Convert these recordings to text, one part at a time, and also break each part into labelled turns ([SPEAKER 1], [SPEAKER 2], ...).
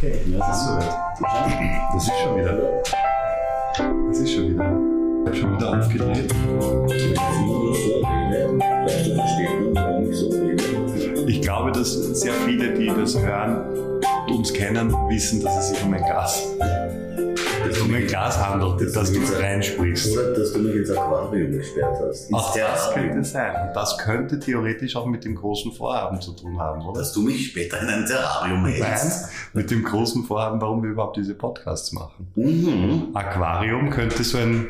[SPEAKER 1] Okay, das ist soweit. Das ist schon wieder. Das ist schon wieder. Ich habe schon wieder aufgedreht. Ich glaube, dass sehr viele, die das hören und uns kennen, wissen, dass es sich um ein Glas dass um ein Glas handelt, das, das du reinsprichst.
[SPEAKER 2] Oder dass du mich ins Aquarium gesperrt hast.
[SPEAKER 1] Auch das könnte sein. Und das könnte theoretisch auch mit dem großen Vorhaben zu tun haben, oder?
[SPEAKER 2] Dass du mich später in ein Terrarium hältst.
[SPEAKER 1] Nein, mit dem großen Vorhaben, warum wir überhaupt diese Podcasts machen.
[SPEAKER 2] Mhm.
[SPEAKER 1] Aquarium könnte so ein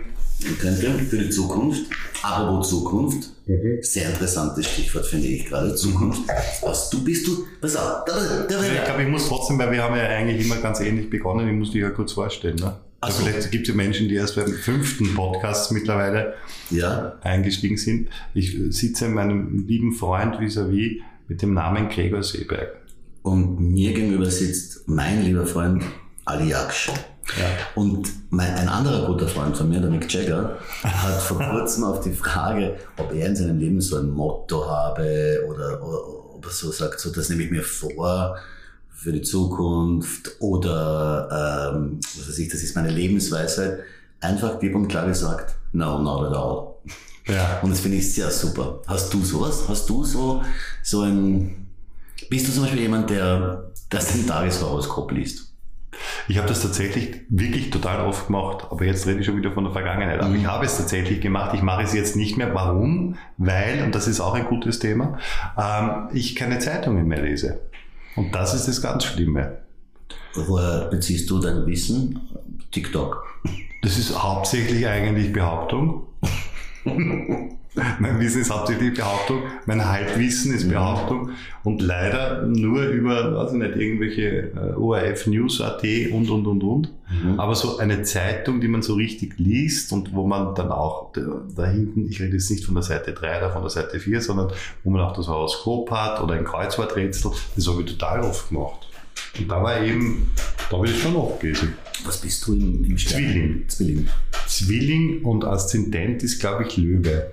[SPEAKER 2] könnte für die Zukunft, apropos Zukunft, mhm. sehr interessantes Stichwort finde ich gerade, Zukunft. Was du bist du, pass auf, da, da,
[SPEAKER 1] da, ich glaube, ich muss trotzdem, weil wir haben ja eigentlich immer ganz ähnlich begonnen, ich muss dich ja kurz vorstellen. Ne? Also so. Vielleicht gibt es ja Menschen, die erst beim fünften Podcast mittlerweile
[SPEAKER 2] ja.
[SPEAKER 1] eingestiegen sind. Ich sitze in meinem lieben Freund vis-à-vis -vis mit dem Namen Gregor Seeberg.
[SPEAKER 2] Und mir gegenüber sitzt mein lieber Freund Ali Jaksch. Ja. Und mein, ein anderer guter Freund von mir, der Mick Jagger, hat vor kurzem auf die Frage, ob er in seinem Leben so ein Motto habe oder, oder ob er so sagt, so das nehme ich mir vor für die Zukunft oder ähm, was weiß ich, das ist meine Lebensweisheit, einfach klipp und klar gesagt, no, not at all. Ja. Und das finde ich sehr super. Hast du sowas? Hast du so, so ein, bist du zum Beispiel jemand, der das den Tageshoroskop liest?
[SPEAKER 1] Ich habe das tatsächlich wirklich total oft gemacht, aber jetzt rede ich schon wieder von der Vergangenheit. Aber ich habe es tatsächlich gemacht. Ich mache es jetzt nicht mehr. Warum? Weil, und das ist auch ein gutes Thema, ähm, ich keine Zeitungen mehr lese. Und das ist das ganz Schlimme.
[SPEAKER 2] Woher beziehst du dein Wissen? TikTok.
[SPEAKER 1] Das ist hauptsächlich eigentlich Behauptung. mein Wissen ist hauptsächlich Behauptung, mein Halbwissen ist mhm. Behauptung und leider nur über, weiß ich nicht, irgendwelche äh, ORF News.at und, und, und, und. Mhm. Aber so eine Zeitung, die man so richtig liest und wo man dann auch da hinten, ich rede jetzt nicht von der Seite 3 oder von der Seite 4, sondern wo man auch das Horoskop hat oder ein Kreuzworträtsel, das habe ich total oft gemacht. Und da war eben, da habe ich schon oft gelesen.
[SPEAKER 2] Was bist du im, im
[SPEAKER 1] Zwilling. Zwilling. Zwilling und Aszendent ist, glaube ich, Löwe.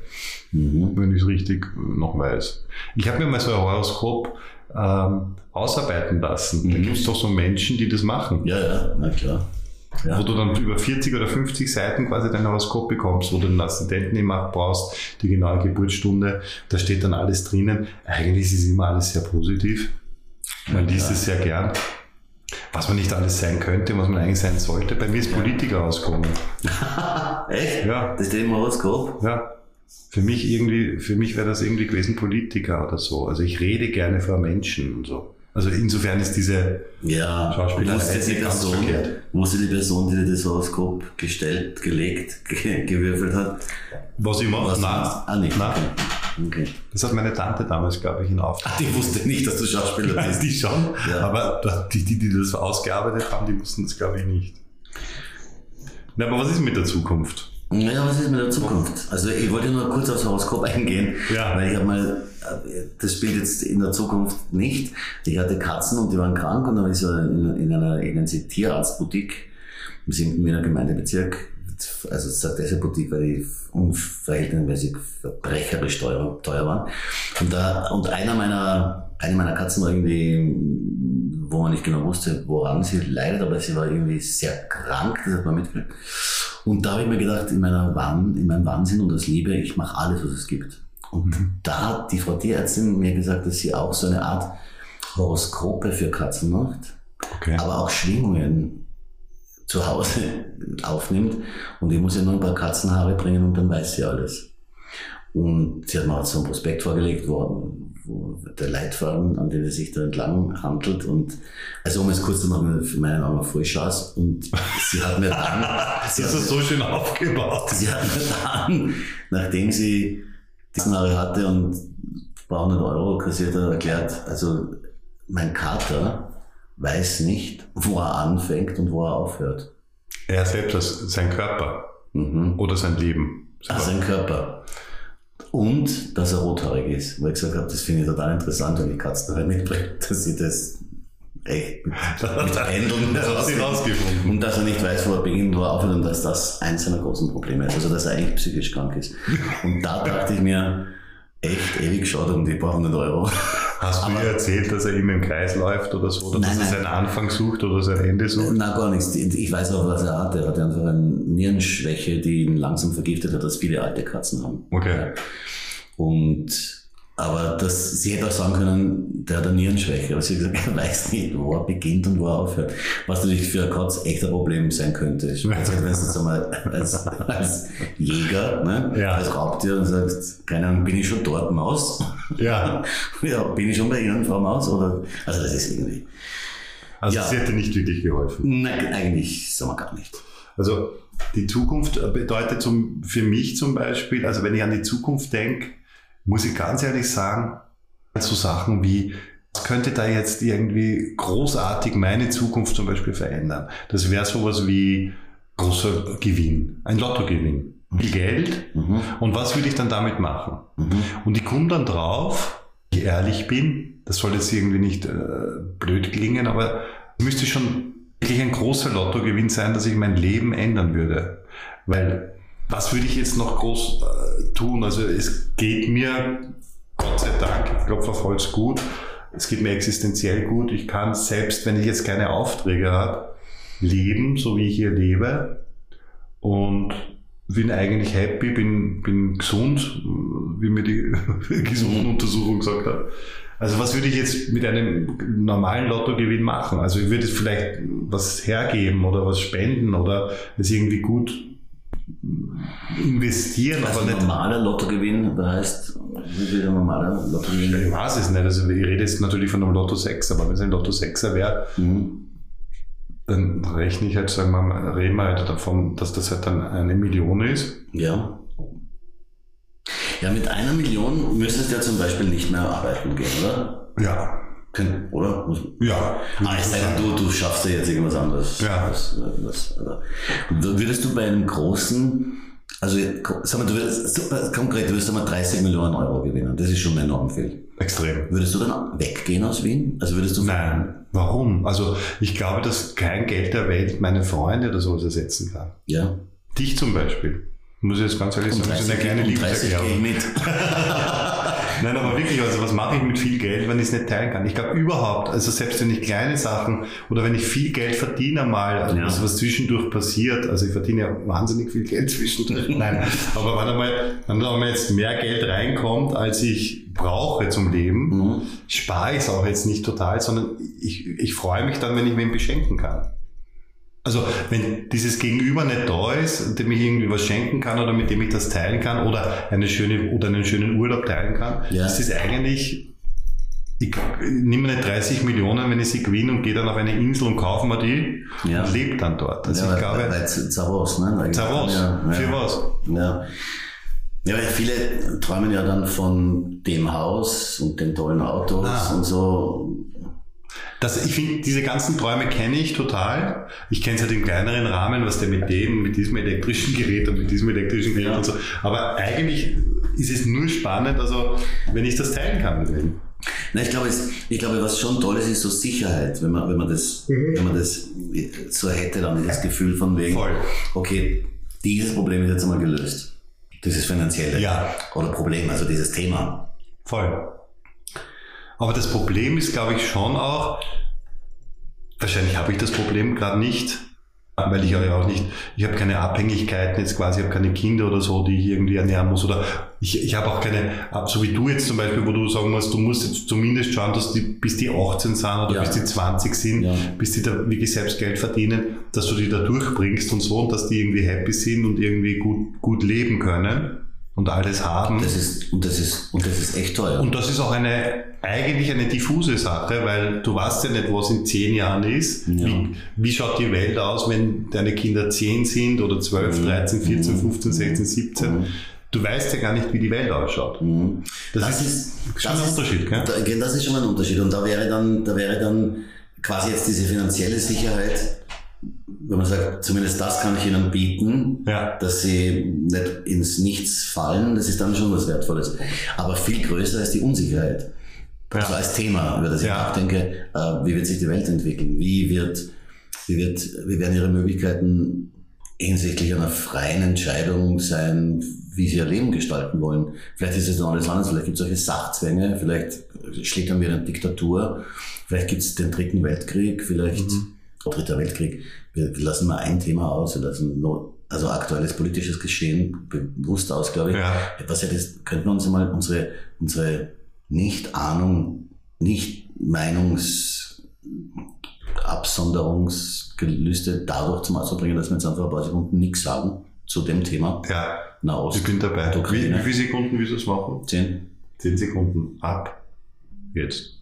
[SPEAKER 1] Mhm. Wenn ich es richtig noch weiß. Ich habe mir mal so ein Horoskop ähm, ausarbeiten lassen. Mhm. Da gibt es doch so Menschen, die das machen.
[SPEAKER 2] Ja, ja, na klar. Ja.
[SPEAKER 1] Wo du dann über 40 oder 50 Seiten quasi dein Horoskop bekommst, wo du den Aszendenten immer brauchst, die genaue Geburtsstunde, da steht dann alles drinnen. Eigentlich ist immer alles sehr positiv. Man liest es sehr gern was man nicht alles sein könnte, was man eigentlich sein sollte. Bei mir ist Politiker rausgekommen.
[SPEAKER 2] Echt?
[SPEAKER 1] Ja.
[SPEAKER 2] Das steht im Horoskop?
[SPEAKER 1] Ja. Für mich irgendwie, für mich wäre das irgendwie gewesen Politiker oder so. Also ich rede gerne vor Menschen und so. Also insofern ist diese
[SPEAKER 2] ja, Schauspielerei die Person, verkehrt. Wusste die Person, die das Horoskop gestellt, gelegt, gewürfelt hat?
[SPEAKER 1] Was ich mache? Nein.
[SPEAKER 2] Ah, nicht. Nein.
[SPEAKER 1] Okay. Das hat meine Tante damals, glaube ich, in Auftrag.
[SPEAKER 2] Ach, die wusste nicht, dass du Schauspieler bist.
[SPEAKER 1] die schon, ja. aber die, die, die das ausgearbeitet haben, die wussten das, glaube ich, nicht. Na, aber was ist mit der Zukunft?
[SPEAKER 2] Ja, was ist mit der Zukunft? Also ich wollte nur kurz aufs Horoskop eingehen, ja. weil ich habe mal, das spielt jetzt in der Zukunft nicht. Ich hatte Katzen und die waren krank und dann war ich so in, in einer, in einer Tierarztboutique im 7. Wiener Gemeindebezirk also sagt diese Boutique, weil die unverhältnismäßig verbrecherisch teuer, teuer waren. Und da, und einer meiner, eine meiner Katzen war irgendwie, wo man nicht genau wusste, woran sie leidet, aber sie war irgendwie sehr krank, das hat man mitgekriegt. Und da habe ich mir gedacht, in meiner Wahn, in meinem Wahnsinn und das Liebe, ich mache alles, was es gibt. Und mhm. da hat die Frau Tierärztin mir gesagt, dass sie auch so eine Art Horoskope für Katzen macht, okay. aber auch Schwingungen zu Hause aufnimmt und ich muss ihr nur ein paar Katzenhaare bringen und dann weiß sie alles. Und sie hat mir auch so ein Prospekt vorgelegt, wo, wo der Leitfaden, an dem es sich da entlang handelt. Und also um es kurz zu machen, für meinen Augen aus. Und sie hat mir dann.
[SPEAKER 1] das ist so schön aufgebaut.
[SPEAKER 2] Sie hat mir dann, nachdem sie die Haare hatte und ein paar hundert Euro kassiert hat, erklärt, also mein Kater weiß nicht, wo er anfängt und wo er aufhört.
[SPEAKER 1] Er selbst, sein Körper mhm. oder sein Leben.
[SPEAKER 2] Ach, sein Körper. Und, dass er rothaarig ist. Weil ich gesagt habe, das finde ich total interessant, wenn die Katzen halt mitbringt, dass sie das echt mit Pendeln
[SPEAKER 1] rausgefunden.
[SPEAKER 2] Und dass er nicht weiß, wo er beginnt, wo er aufhört und dass das eins seiner großen Probleme ist. Also, dass er eigentlich psychisch krank ist. Und da dachte ich mir, echt ewig geschaut um die paar hundert Euro.
[SPEAKER 1] Hast du dir erzählt, dass er immer im Kreis läuft oder so, oder nein, dass er seinen Anfang sucht oder sein Ende sucht?
[SPEAKER 2] Nein, gar nichts. Ich weiß auch, was er hat. Er hat einfach eine Nierenschwäche, die ihn langsam vergiftet hat, was viele alte Katzen haben.
[SPEAKER 1] Okay.
[SPEAKER 2] Und aber das, sie hätte auch sagen können, der hat eine Nierenschwäche. Aber sie hat gesagt, er weiß nicht, wo er beginnt und wo er aufhört. Was natürlich für Katz echt ein Problem sein könnte. Ich wenn du jetzt einmal als, als Jäger, ne, ja. als Raubtier und sagst, keine Ahnung, bin ich schon dort Maus?
[SPEAKER 1] Ja.
[SPEAKER 2] ja, bin ich schon bei Ihnen, Frau Maus? Oder, also das ist irgendwie.
[SPEAKER 1] Also ja. sie hätte nicht wirklich geholfen.
[SPEAKER 2] Nein, eigentlich sagen wir gar nicht.
[SPEAKER 1] Also die Zukunft bedeutet zum, für mich zum Beispiel, also wenn ich an die Zukunft denke, muss ich ganz ehrlich sagen, so Sachen wie, was könnte da jetzt irgendwie großartig meine Zukunft zum Beispiel verändern? Das wäre sowas wie großer Gewinn, ein Lottogewinn, viel Geld. Mhm. Und was würde ich dann damit machen? Mhm. Und ich komme dann drauf, ich ehrlich bin, das soll jetzt irgendwie nicht äh, blöd klingen, aber müsste schon wirklich ein großer Lottogewinn sein, dass ich mein Leben ändern würde. Weil was würde ich jetzt noch groß äh, tun? Also es geht mir, Gott sei Dank, ich glaube, auf Holz gut. Es geht mir existenziell gut. Ich kann selbst, wenn ich jetzt keine Aufträge habe, leben, so wie ich hier lebe. Und bin eigentlich happy, bin, bin gesund, wie mir die Gesundenuntersuchung gesagt hat. Also was würde ich jetzt mit einem normalen Lottogewinn machen? Also ich würde vielleicht was hergeben oder was spenden oder es irgendwie gut investieren,
[SPEAKER 2] also aber nicht. normaler Lottogewinn, das heißt, wie viel ein normaler Lottogewinn?
[SPEAKER 1] Ich weiß es nicht. Also ich rede jetzt natürlich von einem Lotto 6, aber wenn es ein Lotto 6er wäre, mhm. dann rechne ich halt, sagen wir mal, reden wir halt davon, dass das halt dann eine Million ist.
[SPEAKER 2] Ja. Ja, mit einer Million müsstest du ja zum Beispiel nicht mehr arbeiten gehen, oder?
[SPEAKER 1] Ja
[SPEAKER 2] können, oder?
[SPEAKER 1] Ja.
[SPEAKER 2] Ah, es sei denn, du, du schaffst ja jetzt irgendwas anderes.
[SPEAKER 1] Ja.
[SPEAKER 2] Was, was, würdest du bei einem großen, also sag mal, du würdest, konkret, du würdest einmal 30 Millionen Euro gewinnen. Das ist schon enorm viel.
[SPEAKER 1] Extrem.
[SPEAKER 2] Würdest du dann weggehen aus Wien? Also würdest du
[SPEAKER 1] Nein. Warum? Also ich glaube, dass kein Geld der Welt meine Freunde oder sowas ersetzen kann.
[SPEAKER 2] Ja.
[SPEAKER 1] Dich zum Beispiel. Muss ich jetzt ganz ehrlich sagen, das ist eine kleine Liebeserklärung.
[SPEAKER 2] mit.
[SPEAKER 1] Nein, aber wirklich, also was mache ich mit viel Geld, wenn ich es nicht teilen kann? Ich glaube überhaupt, also selbst wenn ich kleine Sachen oder wenn ich viel Geld verdiene mal, also ja. was, was zwischendurch passiert, also ich verdiene ja wahnsinnig viel Geld zwischendurch, nein, aber wenn einmal, wenn einmal jetzt mehr Geld reinkommt, als ich brauche zum Leben, mhm. spare ich es auch jetzt nicht total, sondern ich, ich freue mich dann, wenn ich mir beschenken kann. Also wenn dieses Gegenüber nicht da ist, dem ich irgendwie was schenken kann oder mit dem ich das teilen kann oder eine schöne oder einen schönen Urlaub teilen kann, ja. ist das eigentlich ich nehme nicht 30 Millionen, wenn ich sie gewinne und gehe dann auf eine Insel und kaufe mir die ja. und lebe dann dort.
[SPEAKER 2] Also ja, ich glaube, weil, Zavos, ne?
[SPEAKER 1] Zavos, ja, für was?
[SPEAKER 2] Ja. Ja, weil viele träumen ja dann von dem Haus und den tollen Autos ah. und so.
[SPEAKER 1] Das, ich finde, diese ganzen Träume kenne ich total. Ich kenne es halt im kleineren Rahmen, was der mit dem, mit diesem elektrischen Gerät und mit diesem elektrischen Gerät ja. und so. Aber eigentlich ist es nur spannend, also wenn ich das teilen kann mit denen.
[SPEAKER 2] Na, ich glaube, ich glaube, was schon toll ist, ist so Sicherheit, wenn man, wenn man das, mhm. wenn man das so hätte, dann das Gefühl von wegen, Voll. okay, dieses Problem ist jetzt einmal gelöst. Dieses finanzielle
[SPEAKER 1] ja.
[SPEAKER 2] oder Problem, also dieses Thema.
[SPEAKER 1] Voll. Aber das Problem ist, glaube ich, schon auch, wahrscheinlich habe ich das Problem gerade nicht, weil ich ja auch nicht, ich habe keine Abhängigkeiten jetzt quasi, ich habe keine Kinder oder so, die ich irgendwie ernähren muss oder ich, ich habe auch keine, so wie du jetzt zum Beispiel, wo du sagen musst, du musst jetzt zumindest schauen, dass die, bis die 18 sind oder ja. bis die 20 sind, ja. bis die da wirklich selbst Geld verdienen, dass du die da durchbringst und so und dass die irgendwie happy sind und irgendwie gut, gut leben können und alles haben.
[SPEAKER 2] Das ist, und das ist, und das ist echt teuer.
[SPEAKER 1] Und das ist auch eine, eigentlich eine diffuse Sache, weil du weißt ja nicht, was in zehn Jahren ist. Ja. Wie, wie schaut die Welt aus, wenn deine Kinder zehn sind oder zwölf, mhm. 13, 14, 15, 16, 17? Mhm. Du weißt ja gar nicht, wie die Welt ausschaut.
[SPEAKER 2] Mhm. Das, das, ist, schon das ein Unterschied, gell? Da, das ist schon ein Unterschied. Und da wäre dann, da wäre dann quasi jetzt diese finanzielle Sicherheit wenn man sagt, zumindest das kann ich ihnen bieten,
[SPEAKER 1] ja.
[SPEAKER 2] dass sie nicht ins Nichts fallen, das ist dann schon was Wertvolles. Aber viel größer ist die Unsicherheit. Ja. Also als Thema, über das ich ja. nachdenke, äh, wie wird sich die Welt entwickeln? Wie wird, wie wird, wie werden ihre Möglichkeiten hinsichtlich einer freien Entscheidung sein, wie sie ihr Leben gestalten wollen. Vielleicht ist es noch alles anders, vielleicht gibt es solche Sachzwänge, vielleicht schlägt dann wieder eine Diktatur, vielleicht gibt es den dritten Weltkrieg, vielleicht mhm. Dritter Weltkrieg. Wir lassen mal ein Thema aus, wir lassen also aktuelles politisches Geschehen bewusst aus, glaube ich. Ja. Was ja das, könnten wir uns mal unsere, unsere Nicht-Ahnung, Nicht-Meinungs- Absonderungsgelüste dadurch zum Ausdruck bringen, dass wir jetzt einfach ein paar Sekunden nichts sagen zu dem Thema.
[SPEAKER 1] Ja, Nahost, ich bin dabei. Wie, wie viele Sekunden willst du es machen?
[SPEAKER 2] Zehn.
[SPEAKER 1] Zehn Sekunden. Ab. Jetzt.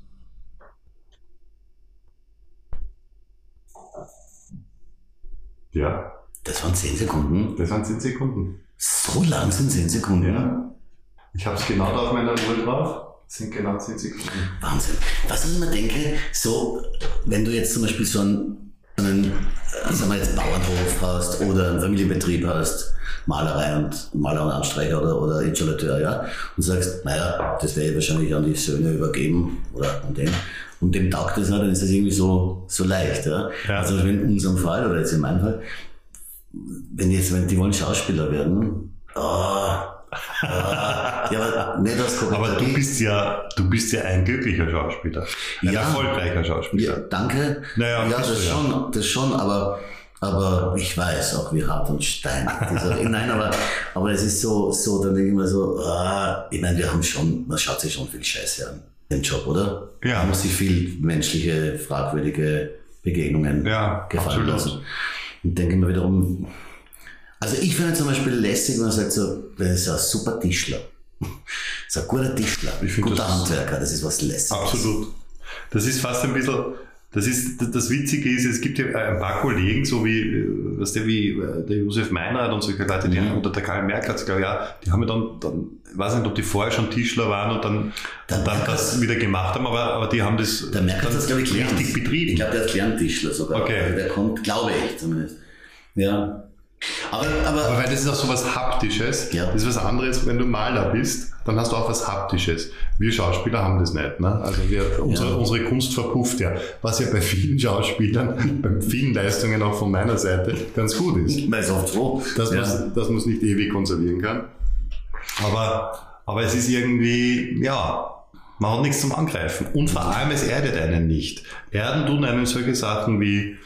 [SPEAKER 1] Ja.
[SPEAKER 2] Das waren zehn Sekunden?
[SPEAKER 1] Das waren zehn Sekunden.
[SPEAKER 2] So lang sind zehn Sekunden?
[SPEAKER 1] Ja. Ich habe es genau da auf meiner Uhr drauf sind genau 10 Sekunden.
[SPEAKER 2] Wahnsinn. Was ich mir denke, so, wenn du jetzt zum Beispiel so einen, einen äh, sagen wir jetzt Bauernhof hast oder einen Familienbetrieb hast, Malerei und Maler und Anstreicher oder, oder Installateur, ja, und sagst, naja, das werde ich wahrscheinlich an die Söhne übergeben oder an den. Und dem taugt das nicht, dann ist das irgendwie so, so leicht, ja. ja. Also in unserem Fall, oder jetzt in meinem Fall, wenn jetzt, wenn die wollen Schauspieler werden, oh,
[SPEAKER 1] ja, nicht das Aber du bist ja, du bist ja ein glücklicher Schauspieler. Ein ja, erfolgreicher Schauspieler.
[SPEAKER 2] Ja, danke. Naja, ja, das schon, das schon, aber, aber ich weiß auch, wie hart und stein Nein, aber, aber es ist so, so, dann denke ich mal so, ah, ich meine, wir haben schon, man schaut sich schon viel Scheiße an im Job, oder? Ja. Man muss sich viel menschliche, fragwürdige Begegnungen ja, gefallen absolut. lassen. Und denke immer wiederum, also ich finde zum Beispiel lästig, wenn man sagt so, das ist ein super Tischler. Das ist ein guter Tischler, ich guter Handwerker, das ist was Lässiges.
[SPEAKER 1] Absolut. Das ist fast ein bisschen, das ist, das Witzige ist, es gibt ja ein paar Kollegen, so wie, was der, wie äh, der Josef Meinrad und solche Leute, die mhm. oder der Karl Merkatz, glaube ja, die haben ja dann, dann, ich weiß nicht, ob die vorher schon Tischler waren und dann, und dann das wieder gemacht haben, aber, aber die haben das,
[SPEAKER 2] der Merkatz das, glaube ich, richtig betrieben. Ich glaube, der ist Kleintischler sogar. Okay. Also der kommt, glaube ich zumindest. Ja.
[SPEAKER 1] Aber, aber, aber weil das ist auch so was Haptisches. Ja. Das ist was anderes, wenn du Maler bist, dann hast du auch was Haptisches. Wir Schauspieler haben das nicht. Ne? Also wir, unsere, ja. unsere Kunst verpufft ja. Was ja bei vielen Schauspielern, bei vielen Leistungen auch von meiner Seite ganz gut ist.
[SPEAKER 2] Weil es oft so.
[SPEAKER 1] Dass ja. man es nicht ewig konservieren kann. Aber, aber es ist irgendwie, ja, man hat nichts zum Angreifen. Und vor allem, es erdet einen nicht. Erden tun einen solche Sachen wie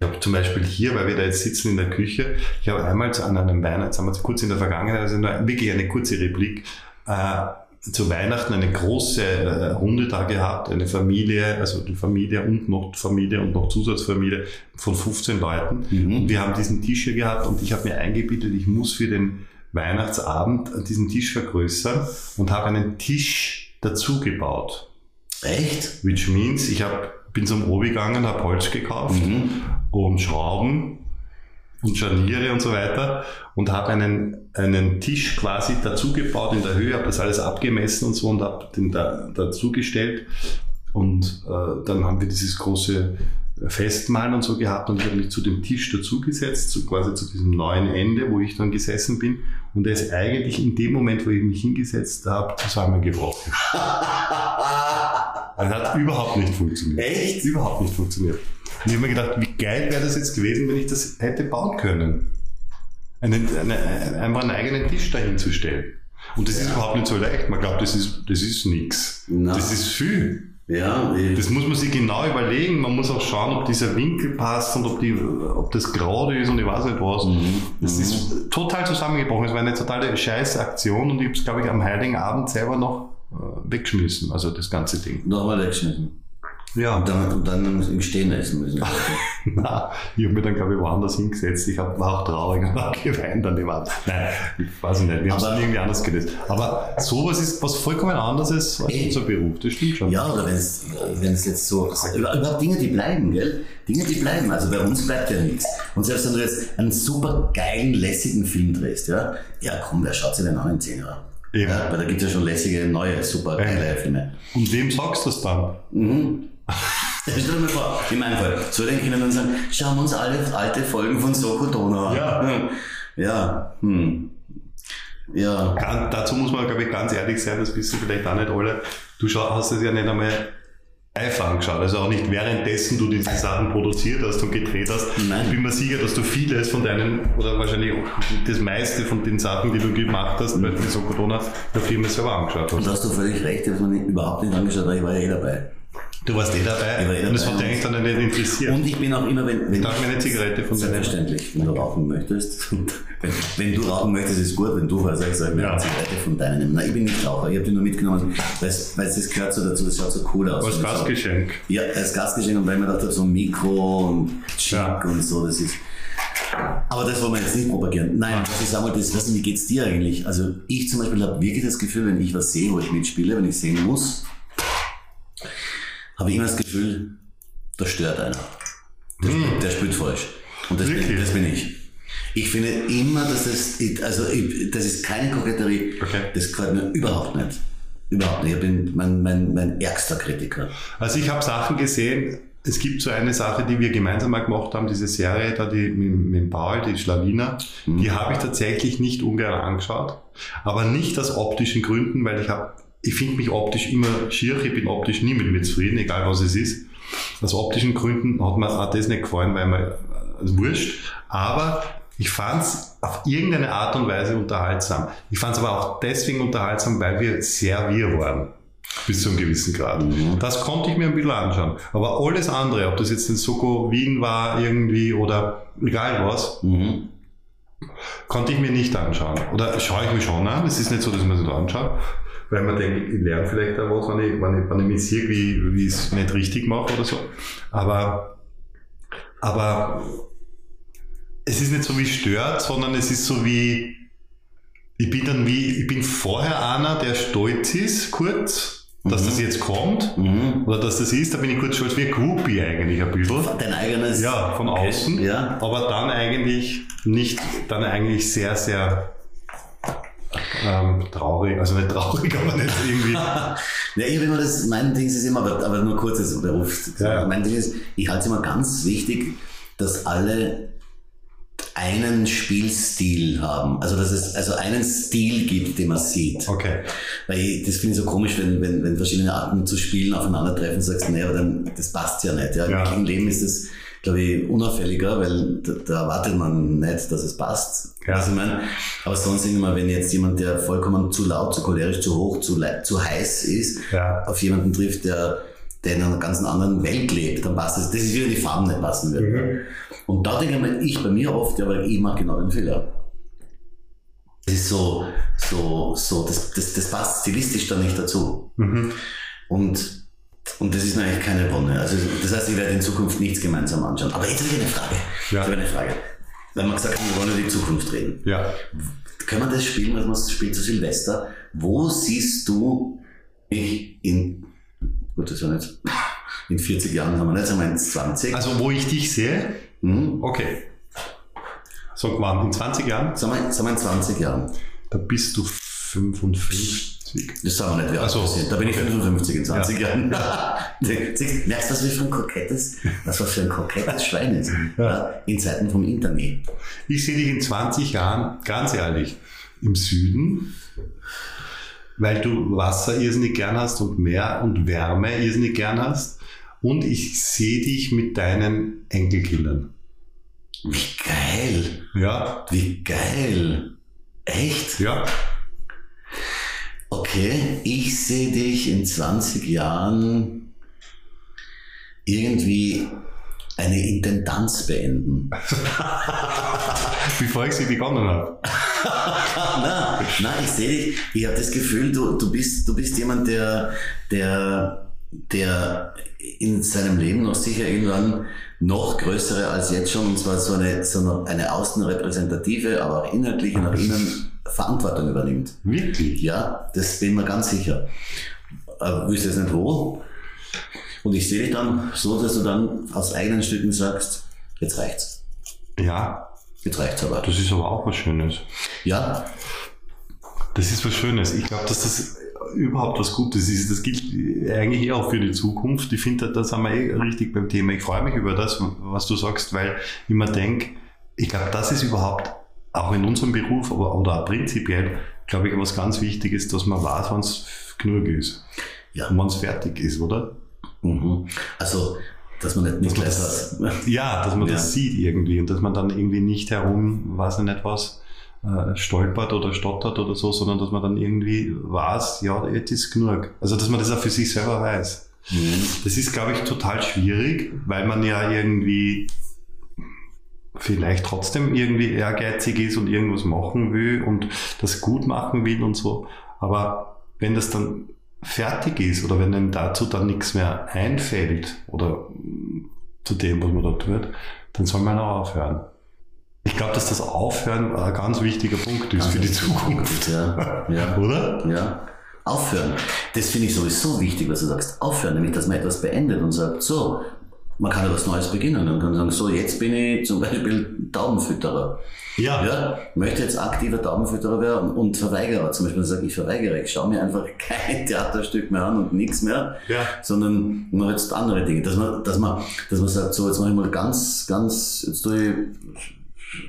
[SPEAKER 1] ich habe zum Beispiel hier, weil wir da jetzt sitzen in der Küche, ich habe einmal an einem Weihnachten, jetzt haben wir kurz in der Vergangenheit, also wirklich eine kurze Replik, äh, zu Weihnachten eine große äh, Runde da gehabt, eine Familie, also die Familie und noch Familie und noch Zusatzfamilie von 15 Leuten. Mhm. Und wir haben diesen Tisch hier gehabt und ich habe mir eingebietet, ich muss für den Weihnachtsabend diesen Tisch vergrößern und habe einen Tisch dazu gebaut.
[SPEAKER 2] Echt?
[SPEAKER 1] Which means, ich habe bin zum Obi gegangen, habe Holz gekauft mhm. Und Schrauben und Scharniere und so weiter und habe einen, einen Tisch quasi dazu gebaut in der Höhe, habe das alles abgemessen und so und habe den da, dazugestellt und äh, dann haben wir dieses große Festmalen und so gehabt und ich habe mich zu dem Tisch dazugesetzt, so quasi zu diesem neuen Ende, wo ich dann gesessen bin und er ist eigentlich in dem Moment, wo ich mich hingesetzt habe, zusammengebrochen. Er hat überhaupt nicht funktioniert.
[SPEAKER 2] Echt?
[SPEAKER 1] Überhaupt nicht funktioniert. Und ich habe mir gedacht, wie geil wäre das jetzt gewesen, wenn ich das hätte bauen können. Einen, eine, einfach einen eigenen Tisch dahin zu stellen. Und das ja. ist überhaupt nicht so leicht. Man glaubt, das ist, das ist nichts. Das ist viel.
[SPEAKER 2] Ja,
[SPEAKER 1] das muss man sich genau überlegen. Man muss auch schauen, ob dieser Winkel passt und ob, die, ob das gerade ist und ich weiß nicht was. Mhm. Das mhm. ist total zusammengebrochen. Es war eine totale Scheißaktion und ich habe es, glaube ich, am Heiligen Abend selber noch äh, weggeschmissen, also das ganze Ding.
[SPEAKER 2] Nochmal weggeschmissen. Ja. Und dann, und dann im Stehen essen müssen.
[SPEAKER 1] Nein, ich habe mich dann, glaube ich, woanders hingesetzt. Ich hab, war auch traurig und habe geweint an dem Abend. Nein, ich weiß nicht, wir haben es irgendwie anders gelöst. Aber sowas ist was vollkommen anderes als unser Beruf, das stimmt schon.
[SPEAKER 2] Ja, oder wenn es jetzt so, überhaupt Dinge, die bleiben, gell? Dinge, die bleiben. Also bei uns bleibt ja nichts. Und selbst wenn du jetzt einen super geilen, lässigen Film drehst, ja, ja komm, wer schaut sich denn an in 10 Jahren? Eben. Ja, weil da gibt es ja schon lässige, neue, super geile Filme.
[SPEAKER 1] Und wem sagst du das dann? Mhm.
[SPEAKER 2] Stell dir mal vor, in meinem Fall, zu den Kindern dann sagen, schauen wir uns alle alte Folgen von Soko Dono an. Ja. Ja, hm.
[SPEAKER 1] Ja. Ganz, dazu muss man, glaube ich, ganz ehrlich sein, das wissen vielleicht auch nicht alle. Du hast es ja nicht einmal live angeschaut. Also auch nicht währenddessen du diese Sachen produziert hast und gedreht hast. Nein. Ich bin mir sicher, dass du vieles von deinen, oder wahrscheinlich auch das meiste von den Sachen, die du gemacht hast, bei so Corona, der Firma selber angeschaut hast.
[SPEAKER 2] Und da hast du völlig recht, ich habe mir überhaupt nicht angeschaut, weil ich war ja eh dabei.
[SPEAKER 1] Du warst eh dabei. Ich war eh dabei. Und das hat dich eigentlich dann nicht interessiert.
[SPEAKER 2] Und ich bin auch immer, wenn, wenn
[SPEAKER 1] Darf eine Zigarette von
[SPEAKER 2] Selbstverständlich, wenn du rauchen möchtest. wenn, wenn, du rauchen möchtest, ist gut. Wenn du was sagst, sag ich mir ja. eine Zigarette von deinem. Nein, ich bin nicht Raucher. Ich habe die nur mitgenommen, weil es das gehört so dazu, das schaut so cool aus.
[SPEAKER 1] Als Gastgeschenk.
[SPEAKER 2] Ja, als Gastgeschenk. Und weil man dachte, so ein Mikro und Chic ja. und so, das ist. Aber das wollen wir jetzt nicht propagieren. Nein, was ich sagen wollte, ist, was, wie geht's dir eigentlich? Also ich zum Beispiel habe wirklich das Gefühl, wenn ich was sehe, wo ich mitspiele, wenn ich sehen muss, habe ich immer das Gefühl, da stört einer. Der, spielt, der spielt falsch. Und das bin, das bin, ich. Ich finde immer, dass das, also das ist keine Koketterie, okay. das gefällt mir überhaupt nicht. Überhaupt nicht. Ich bin mein, mein, mein ärgster Kritiker.
[SPEAKER 1] Also ich habe Sachen gesehen, es gibt so eine Sache, die wir gemeinsam mal gemacht haben, diese Serie da, die mit, mit Paul, die Schlawiner, mhm. die habe ich tatsächlich nicht ungern angeschaut. Aber nicht aus optischen Gründen, weil ich habe ich finde mich optisch immer schier, ich bin optisch nie mit mir zufrieden, egal was es ist. Aus optischen Gründen hat mir auch das nicht gefallen, weil man, also wurscht. Aber ich fand es auf irgendeine Art und Weise unterhaltsam. Ich fand es aber auch deswegen unterhaltsam, weil wir sehr wir waren. Bis zu einem gewissen Grad. Mhm. Das konnte ich mir ein bisschen anschauen. Aber alles andere, ob das jetzt in Soko Wien war irgendwie oder egal was, mhm. konnte ich mir nicht anschauen. Oder schaue ich mir schon an. Es ist nicht so, dass man sich da anschaut weil man denkt, ich lerne vielleicht auch was, wenn ich, wenn ich, wenn ich mich sehe, wie, wie ich es nicht richtig mache oder so. Aber, aber es ist nicht so wie stört, sondern es ist so wie, ich bin dann wie, ich bin vorher einer, der stolz ist, kurz, dass mhm. das jetzt kommt mhm. oder dass das ist, da bin ich kurz stolz wie ein Groupie eigentlich ein bisschen.
[SPEAKER 2] Dein eigenes.
[SPEAKER 1] Ja, von okay. außen. Ja. Aber dann eigentlich nicht, dann eigentlich sehr, sehr ähm, traurig, also nicht traurig, aber nicht irgendwie.
[SPEAKER 2] ja, ich habe immer das, mein Ding ist immer, aber, aber nur kurzes Beruf. Ja. Mein Ding ist, ich halte es immer ganz wichtig, dass alle einen Spielstil haben. Also dass es also einen Stil gibt, den man sieht.
[SPEAKER 1] Okay.
[SPEAKER 2] Weil ich, das finde ich so komisch, wenn, wenn, wenn verschiedene Arten zu spielen aufeinandertreffen, sagst, nee, aber dann das passt ja nicht. Ja. ja. Im Leben ist das glaube ich, unauffälliger, weil da, da, erwartet man nicht, dass es passt. Ja. Was ich meine. Aber sonst immer, wenn jetzt jemand, der vollkommen zu laut, zu cholerisch, zu hoch, zu, zu heiß ist, ja. auf jemanden trifft, der, der in einer ganz anderen Welt lebt, dann passt es. Das ist wieder die Farben nicht passen würden. Mhm. Und da denke ich bei mir oft, ja, weil ich mache genau den Fehler. Das ist so, so, so, das, das, das passt stilistisch da nicht dazu. Mhm. Und und das ist mir eigentlich keine Wonne. Also, das heißt, ich werde in Zukunft nichts gemeinsam anschauen. Aber jetzt habe ich eine Frage. Ja. Ich habe eine Frage. Wenn man gesagt hat, wir wollen über die Zukunft reden.
[SPEAKER 1] Ja.
[SPEAKER 2] Können wir das spielen, was man spielt zu Silvester? Wo siehst du mich in, gut, das war nicht, in 40 Jahren haben wir nicht, wir in 20.
[SPEAKER 1] Also, wo ich dich sehe? Mhm. Okay. Sag mal, in 20 Jahren?
[SPEAKER 2] Sagen wir in 20 Jahren.
[SPEAKER 1] Da bist du 55.
[SPEAKER 2] Das sagen wir nicht, wie alt also, Da bin ich 55 in 20 ja. Jahren. Merkst du, was für ein kokettes, was für ein kokettes Schwein ist? Ja. In Zeiten vom Internet.
[SPEAKER 1] Ich sehe dich in 20 Jahren, ganz ehrlich, im Süden, weil du Wasser irrsinnig gern hast und Meer und Wärme irrsinnig gern hast. Und ich sehe dich mit deinen Enkelkindern.
[SPEAKER 2] Wie geil.
[SPEAKER 1] Ja.
[SPEAKER 2] Wie geil. Echt?
[SPEAKER 1] Ja.
[SPEAKER 2] Okay, ich sehe dich in 20 Jahren irgendwie eine Intendanz beenden.
[SPEAKER 1] Bevor ich sie begonnen habe.
[SPEAKER 2] nein, nein, ich sehe dich, ich habe das Gefühl, du, du, bist, du bist jemand, der, der, der in seinem Leben noch sicher irgendwann noch größere als jetzt schon, und zwar so eine, so eine außenrepräsentative, aber auch inhaltliche nach innen Verantwortung übernimmt.
[SPEAKER 1] Wirklich?
[SPEAKER 2] Ja, das bin mir ganz sicher. Aber wüsste jetzt nicht wo. Und ich sehe dich dann so, dass du dann aus eigenen Stücken sagst, jetzt reicht's.
[SPEAKER 1] Ja.
[SPEAKER 2] Jetzt reicht's aber.
[SPEAKER 1] Das ist aber auch was Schönes.
[SPEAKER 2] Ja.
[SPEAKER 1] Das ist was Schönes. Ich glaube, dass das überhaupt was Gutes ist. Das gilt eigentlich eher auch für die Zukunft. Ich finde, da sind wir eh richtig beim Thema. Ich freue mich über das, was du sagst, weil ich mir denke, ich glaube, das ist überhaupt auch in unserem Beruf, aber oder auch prinzipiell, glaube ich, was ganz Wichtiges, dass man weiß, wann es genug ist. Ja. Und wann es fertig ist, oder?
[SPEAKER 2] Mhm. Also, dass man nicht, nicht gleich das,
[SPEAKER 1] Ja, dass man ja. das sieht irgendwie und dass man dann irgendwie nicht herum, weiß ich nicht was, äh, stolpert oder stottert oder so, sondern dass man dann irgendwie weiß, ja, jetzt ist genug. Also, dass man das auch für sich selber weiß. Mhm. Das ist, glaube ich, total schwierig, weil man ja irgendwie vielleicht trotzdem irgendwie ehrgeizig ist und irgendwas machen will und das gut machen will und so. Aber wenn das dann fertig ist oder wenn einem dazu dann nichts mehr einfällt oder zu dem, was man da tut, dann soll man auch aufhören. Ich glaube, dass das Aufhören ein ganz wichtiger Punkt ist ganz für die Zukunft.
[SPEAKER 2] Ja, ja.
[SPEAKER 1] Oder?
[SPEAKER 2] Ja. Aufhören. Das finde ich sowieso wichtig, was du sagst. Aufhören, nämlich, dass man etwas beendet und sagt, so, man kann ja was Neues beginnen. Man kann sagen, so, jetzt bin ich zum Beispiel Taubenfütterer.
[SPEAKER 1] Ja.
[SPEAKER 2] ja. Möchte jetzt aktiver Taubenfütterer werden und Verweigerer. Zum Beispiel sage ich verweigere. Ich schaue mir einfach kein Theaterstück mehr an und nichts mehr,
[SPEAKER 1] ja.
[SPEAKER 2] sondern mache jetzt andere Dinge. Dass man, dass man, dass man sagt, so, jetzt mache ich mal ganz, ganz, jetzt tue ich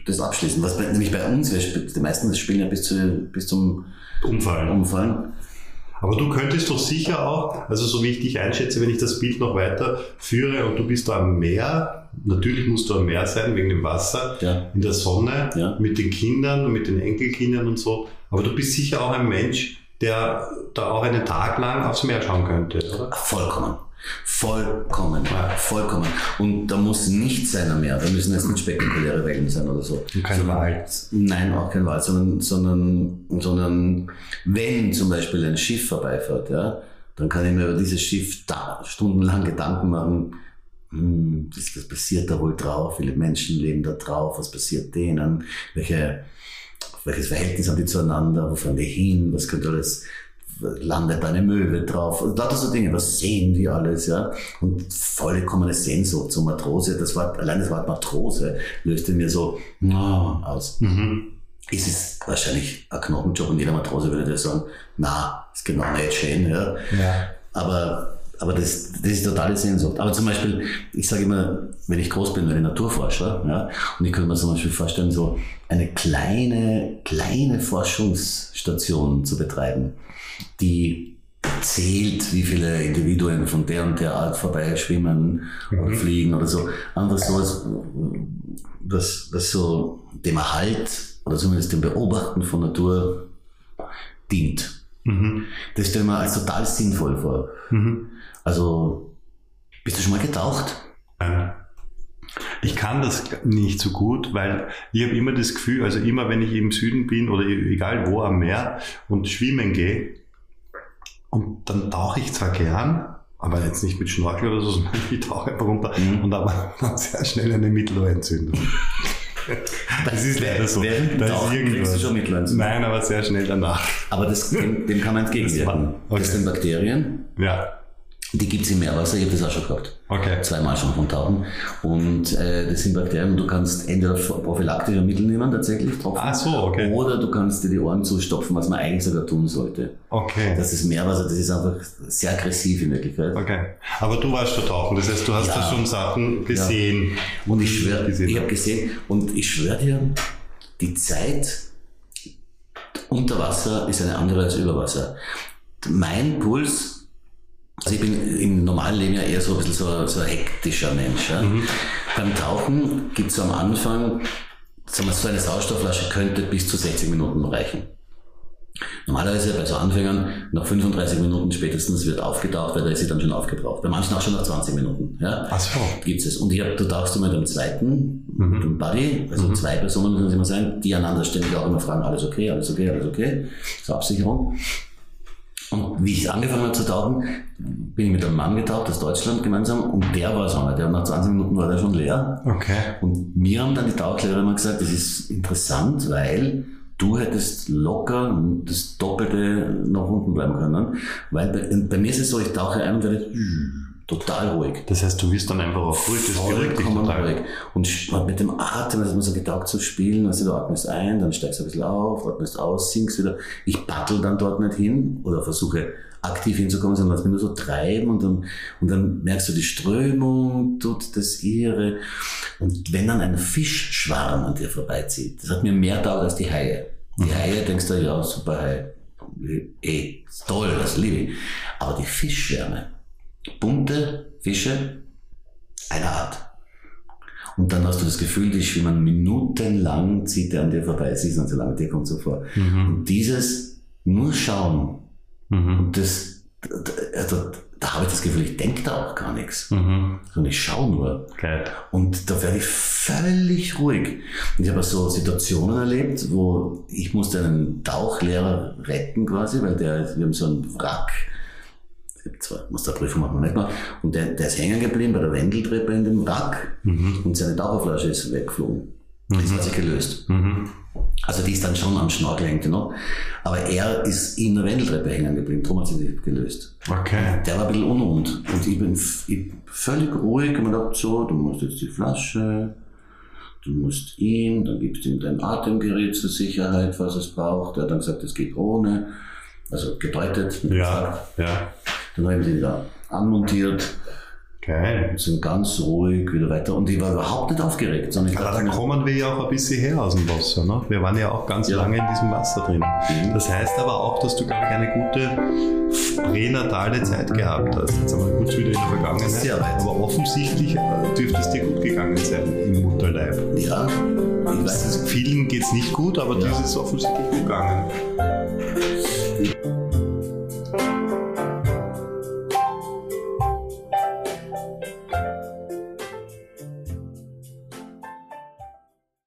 [SPEAKER 2] das abschließen. Was bei, nämlich bei uns, die meisten spielen ja bis, zu, bis zum
[SPEAKER 1] Umfallen.
[SPEAKER 2] Umfallen.
[SPEAKER 1] Aber du könntest doch sicher auch, also so wie ich dich einschätze, wenn ich das Bild noch weiter führe und du bist da am Meer, natürlich musst du am Meer sein wegen dem Wasser,
[SPEAKER 2] ja.
[SPEAKER 1] in der Sonne,
[SPEAKER 2] ja.
[SPEAKER 1] mit den Kindern und mit den Enkelkindern und so. Aber du bist sicher auch ein Mensch, der da auch einen Tag lang aufs Meer schauen könnte, oder?
[SPEAKER 2] Vollkommen. Vollkommen, vollkommen. Und da muss nichts sein mehr. Da müssen jetzt nicht spektakuläre Wellen sein oder so.
[SPEAKER 1] Und kein Wald.
[SPEAKER 2] Nein, auch kein Wald, sondern, sondern, sondern wenn zum Beispiel ein Schiff vorbeifährt, ja, dann kann ich mir über dieses Schiff da stundenlang Gedanken machen, hm, was, was passiert da wohl drauf? Viele Menschen leben da drauf, was passiert denen? Welche, welches Verhältnis haben die zueinander? Wo fahren die hin? Was könnte alles landet eine Möwe drauf. Und lauter so Dinge, was sehen die alles, ja? Und vollkommene Sehnsucht zur Matrose. Das Wort, allein das Wort Matrose löste mir so oh, aus. Mhm. Es ist wahrscheinlich ein Knochenjob und jeder Matrose würde dir sagen, na, ist genau nicht schön, ja.
[SPEAKER 1] ja.
[SPEAKER 2] Aber aber das, das ist totale Sehnsucht. Aber zum Beispiel, ich sage immer, wenn ich groß bin, wenn ich Naturforscher, ja, und ich könnte mir zum Beispiel vorstellen, so eine kleine, kleine Forschungsstation zu betreiben, die zählt, wie viele Individuen von der und der Art vorbei schwimmen mhm. oder fliegen oder so. Einfach so, was, was, was so dem Erhalt oder zumindest dem Beobachten von Natur dient. Mhm. Das stelle ich mir als total sinnvoll vor. Mhm. Also, bist du schon mal getaucht?
[SPEAKER 1] Nein. Ich kann das nicht so gut, weil ich habe immer das Gefühl, also immer wenn ich im Süden bin oder egal wo am Meer und schwimmen gehe, und dann tauche ich zwar gern, aber jetzt nicht mit Schnorchel oder so, sondern ich tauche einfach runter mhm. und aber dann sehr schnell eine Mittelohrentzündung.
[SPEAKER 2] Das ist leider so.
[SPEAKER 1] Während
[SPEAKER 2] da ist irgendwas. du schon Mittelohrentzündung?
[SPEAKER 1] Nein, aber sehr schnell danach.
[SPEAKER 2] Aber das, dem, dem kann man entgegenwirken. Das, okay. das sind Bakterien.
[SPEAKER 1] Ja.
[SPEAKER 2] Die gibt es im Meerwasser, ich habe das auch schon gehabt.
[SPEAKER 1] Okay.
[SPEAKER 2] Zweimal schon von Tauchen. Und äh, das sind Bakterien, du kannst entweder prophylaktische Mittel nehmen, tatsächlich,
[SPEAKER 1] Tropfen. Ah, so, okay.
[SPEAKER 2] Oder du kannst dir die Ohren zustopfen, was man eigentlich sogar tun sollte.
[SPEAKER 1] Okay.
[SPEAKER 2] Das ist Meerwasser, das ist einfach sehr aggressiv in Wirklichkeit.
[SPEAKER 1] Okay. Aber du warst schon tauchen, das heißt, du hast ja. da schon Sachen gesehen.
[SPEAKER 2] Ja. Und ich schwöre, ich habe gesehen, und ich schwöre dir, die Zeit unter Wasser ist eine andere als über Wasser. Mein Puls also ich bin im normalen Leben ja eher so ein bisschen so, so ein hektischer Mensch. Ja. Mhm. Beim Tauchen gibt es am Anfang, sagen wir, so eine Sauerstoffflasche könnte bis zu 60 Minuten reichen. Normalerweise bei so Anfängern nach 35 Minuten spätestens wird aufgetaucht, weil da ist sie dann schon aufgebraucht. Bei manchen auch schon nach 20 Minuten. Ja,
[SPEAKER 1] Ach so.
[SPEAKER 2] Gibt es. Und hier, du tauchst immer mit dem zweiten, mhm. mit dem Buddy, also mhm. zwei Personen müssen es immer sein, die einander ständig auch immer fragen, alles okay, alles okay, alles okay. Zur Absicherung. Und wie ich angefangen habe zu tauchen, bin ich mit einem Mann getaucht aus Deutschland gemeinsam und der war so einer, der nach 20 Minuten war der schon leer.
[SPEAKER 1] Okay.
[SPEAKER 2] Und mir haben dann die Tauchlehrer immer gesagt, das ist interessant, weil du hättest locker das Doppelte nach unten bleiben können. Weil bei, bei mir ist es so, ich tauche ein und werde total ruhig.
[SPEAKER 1] Das heißt, du wirst dann einfach auf ruhig,
[SPEAKER 2] das Vollkommen ruhig. Und mit dem Atem, das ist mir so getaugt zu spielen, also du atmest ein, dann steigst du ein bisschen auf, atmest aus, sinkst wieder. Ich battel dann dort nicht hin oder versuche aktiv hinzukommen, sondern lass mich nur so treiben und dann, und dann merkst du die Strömung, tut das ihre. Und wenn dann ein Fischschwarm an dir vorbeizieht, das hat mir mehr dauert als die Haie. Die mhm. Haie denkst du, ja, super Hai. Eh, toll, das liebe ich. Aber die Fischschwärme, bunte Fische einer Art. Und dann hast du das Gefühl, die schwimmen minutenlang, zieht der an dir vorbei, siehst du so lange, dir kommt so vor. Mhm. Und dieses nur schauen, mhm. und das, also, da habe ich das Gefühl, ich denke da auch gar nichts. Mhm. Sondern ich schaue nur.
[SPEAKER 1] Geil.
[SPEAKER 2] Und da werde ich völlig ruhig. Und ich habe so Situationen erlebt, wo ich musste einen Tauchlehrer retten quasi, weil der, wir haben so einen Wrack, zwar muss der Prüfung machen wir nicht mehr, und der, der ist hängen geblieben bei der Wendeltreppe in dem Wrack mhm. und seine Taucherflasche ist weggeflogen. Mhm. Das hat sich gelöst. Mhm. Also die ist dann schon am Schnorkel hängt noch. Aber er ist in der Wendeltreppe hängen geblieben, darum hat sie sich gelöst.
[SPEAKER 1] Okay.
[SPEAKER 2] Der war ein bisschen unrund. Und ich bin ich, völlig ruhig und man dachte so, du musst jetzt die Flasche, du musst ihn, dann gibst du ihm dein Atemgerät zur Sicherheit, was es braucht. Er hat dann gesagt, es geht ohne. Also gedeutet.
[SPEAKER 1] Ja, ja.
[SPEAKER 2] Dann haben sie wieder anmontiert
[SPEAKER 1] Geil.
[SPEAKER 2] Und sind ganz ruhig wieder weiter. Und ich war überhaupt nicht aufgeregt.
[SPEAKER 1] Sondern ich Aber da kommen wir ja auch ein bisschen her aus dem Wasser. Ne? Wir waren ja auch ganz ja. lange in diesem Wasser drin. Mhm. Das heißt aber auch, dass du, glaube ich, eine gute pränatale Zeit gehabt hast. Jetzt einmal kurz wieder in der Vergangenheit. Sehr weit. Aber offensichtlich äh, dürfte es dir gut gegangen sein im Mutterleib.
[SPEAKER 2] Ja.
[SPEAKER 1] Ich weiß, vielen geht es nicht gut, aber ja. das ist offensichtlich gut gegangen.